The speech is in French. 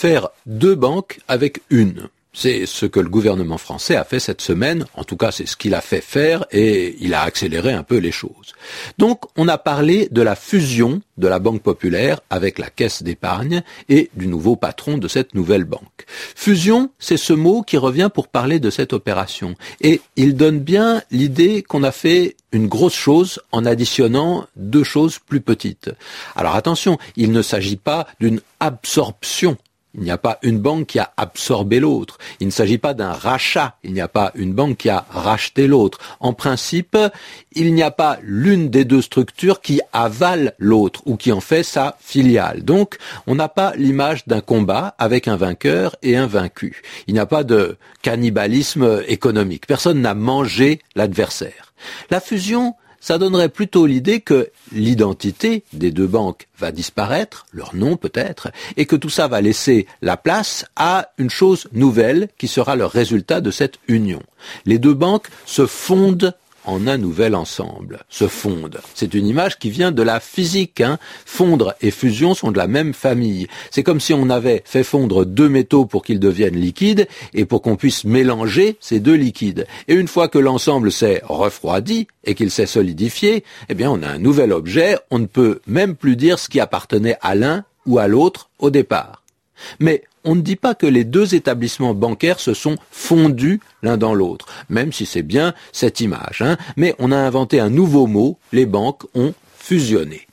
faire deux banques avec une. C'est ce que le gouvernement français a fait cette semaine, en tout cas c'est ce qu'il a fait faire et il a accéléré un peu les choses. Donc on a parlé de la fusion de la Banque populaire avec la Caisse d'épargne et du nouveau patron de cette nouvelle banque. Fusion, c'est ce mot qui revient pour parler de cette opération et il donne bien l'idée qu'on a fait une grosse chose en additionnant deux choses plus petites. Alors attention, il ne s'agit pas d'une absorption il n'y a pas une banque qui a absorbé l'autre. Il ne s'agit pas d'un rachat. Il n'y a pas une banque qui a racheté l'autre. En principe, il n'y a pas l'une des deux structures qui avale l'autre ou qui en fait sa filiale. Donc, on n'a pas l'image d'un combat avec un vainqueur et un vaincu. Il n'y a pas de cannibalisme économique. Personne n'a mangé l'adversaire. La fusion, ça donnerait plutôt l'idée que l'identité des deux banques va disparaître, leur nom peut-être, et que tout ça va laisser la place à une chose nouvelle qui sera le résultat de cette union. Les deux banques se fondent en un nouvel ensemble, se fondent. C'est une image qui vient de la physique. Hein. Fondre et fusion sont de la même famille. C'est comme si on avait fait fondre deux métaux pour qu'ils deviennent liquides et pour qu'on puisse mélanger ces deux liquides. Et une fois que l'ensemble s'est refroidi et qu'il s'est solidifié, eh bien on a un nouvel objet. On ne peut même plus dire ce qui appartenait à l'un ou à l'autre au départ. Mais on ne dit pas que les deux établissements bancaires se sont fondus l'un dans l'autre, même si c'est bien cette image. Hein. Mais on a inventé un nouveau mot, les banques ont fusionné.